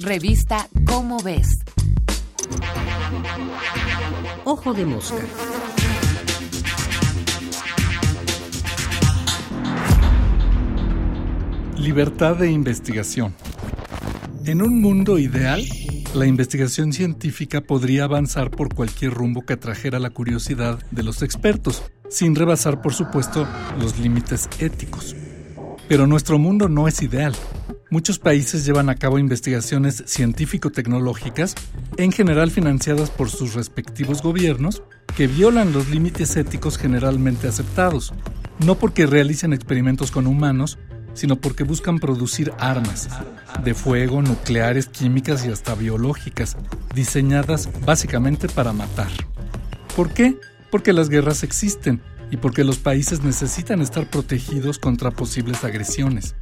Revista Cómo ves. Ojo de mosca. Libertad de investigación. En un mundo ideal, la investigación científica podría avanzar por cualquier rumbo que atrajera la curiosidad de los expertos, sin rebasar, por supuesto, los límites éticos. Pero nuestro mundo no es ideal. Muchos países llevan a cabo investigaciones científico-tecnológicas, en general financiadas por sus respectivos gobiernos, que violan los límites éticos generalmente aceptados, no porque realicen experimentos con humanos, sino porque buscan producir armas de fuego, nucleares, químicas y hasta biológicas, diseñadas básicamente para matar. ¿Por qué? Porque las guerras existen y porque los países necesitan estar protegidos contra posibles agresiones.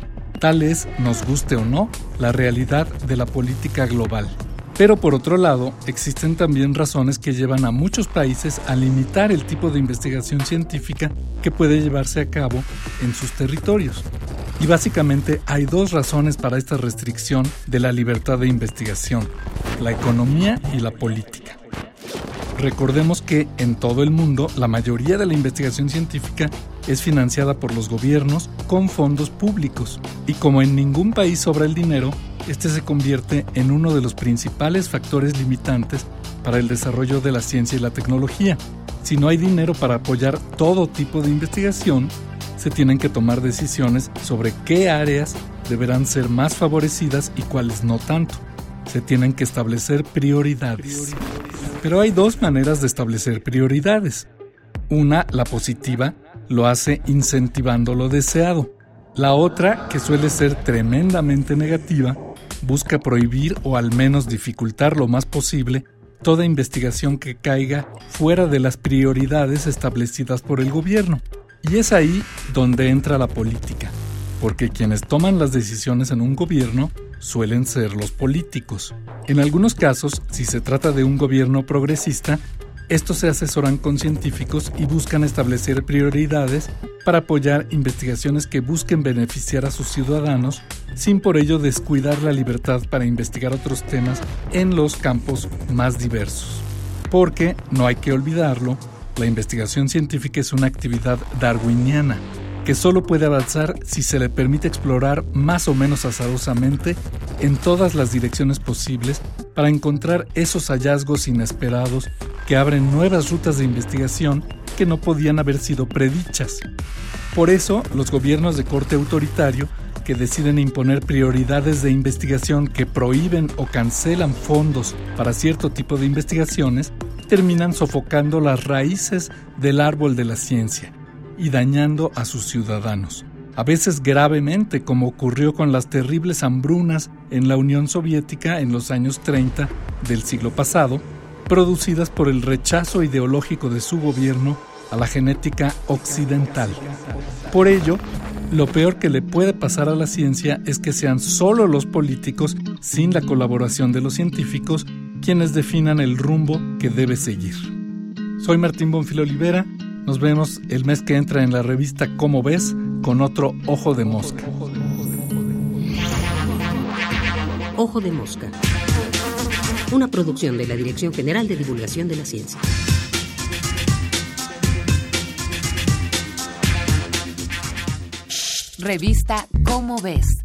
Tal es, nos guste o no, la realidad de la política global. Pero por otro lado, existen también razones que llevan a muchos países a limitar el tipo de investigación científica que puede llevarse a cabo en sus territorios. Y básicamente hay dos razones para esta restricción de la libertad de investigación, la economía y la política. Recordemos que en todo el mundo la mayoría de la investigación científica es financiada por los gobiernos con fondos públicos y como en ningún país sobra el dinero, este se convierte en uno de los principales factores limitantes para el desarrollo de la ciencia y la tecnología. Si no hay dinero para apoyar todo tipo de investigación, se tienen que tomar decisiones sobre qué áreas deberán ser más favorecidas y cuáles no tanto. Se tienen que establecer prioridades. Pero hay dos maneras de establecer prioridades. Una, la positiva, lo hace incentivando lo deseado. La otra, que suele ser tremendamente negativa, busca prohibir o al menos dificultar lo más posible toda investigación que caiga fuera de las prioridades establecidas por el gobierno. Y es ahí donde entra la política, porque quienes toman las decisiones en un gobierno suelen ser los políticos. En algunos casos, si se trata de un gobierno progresista, estos se asesoran con científicos y buscan establecer prioridades para apoyar investigaciones que busquen beneficiar a sus ciudadanos sin por ello descuidar la libertad para investigar otros temas en los campos más diversos. Porque, no hay que olvidarlo, la investigación científica es una actividad darwiniana que solo puede avanzar si se le permite explorar más o menos azarosamente en todas las direcciones posibles para encontrar esos hallazgos inesperados que abren nuevas rutas de investigación que no podían haber sido predichas. Por eso, los gobiernos de corte autoritario que deciden imponer prioridades de investigación que prohíben o cancelan fondos para cierto tipo de investigaciones terminan sofocando las raíces del árbol de la ciencia y dañando a sus ciudadanos, a veces gravemente como ocurrió con las terribles hambrunas en la Unión Soviética en los años 30 del siglo pasado, producidas por el rechazo ideológico de su gobierno a la genética occidental. Por ello, lo peor que le puede pasar a la ciencia es que sean solo los políticos, sin la colaboración de los científicos, quienes definan el rumbo que debe seguir. Soy Martín Bonfil Olivera, nos vemos el mes que entra en la revista Cómo ves con otro Ojo de Mosca. Ojo de Mosca. Una producción de la Dirección General de Divulgación de la Ciencia. Revista Cómo ves.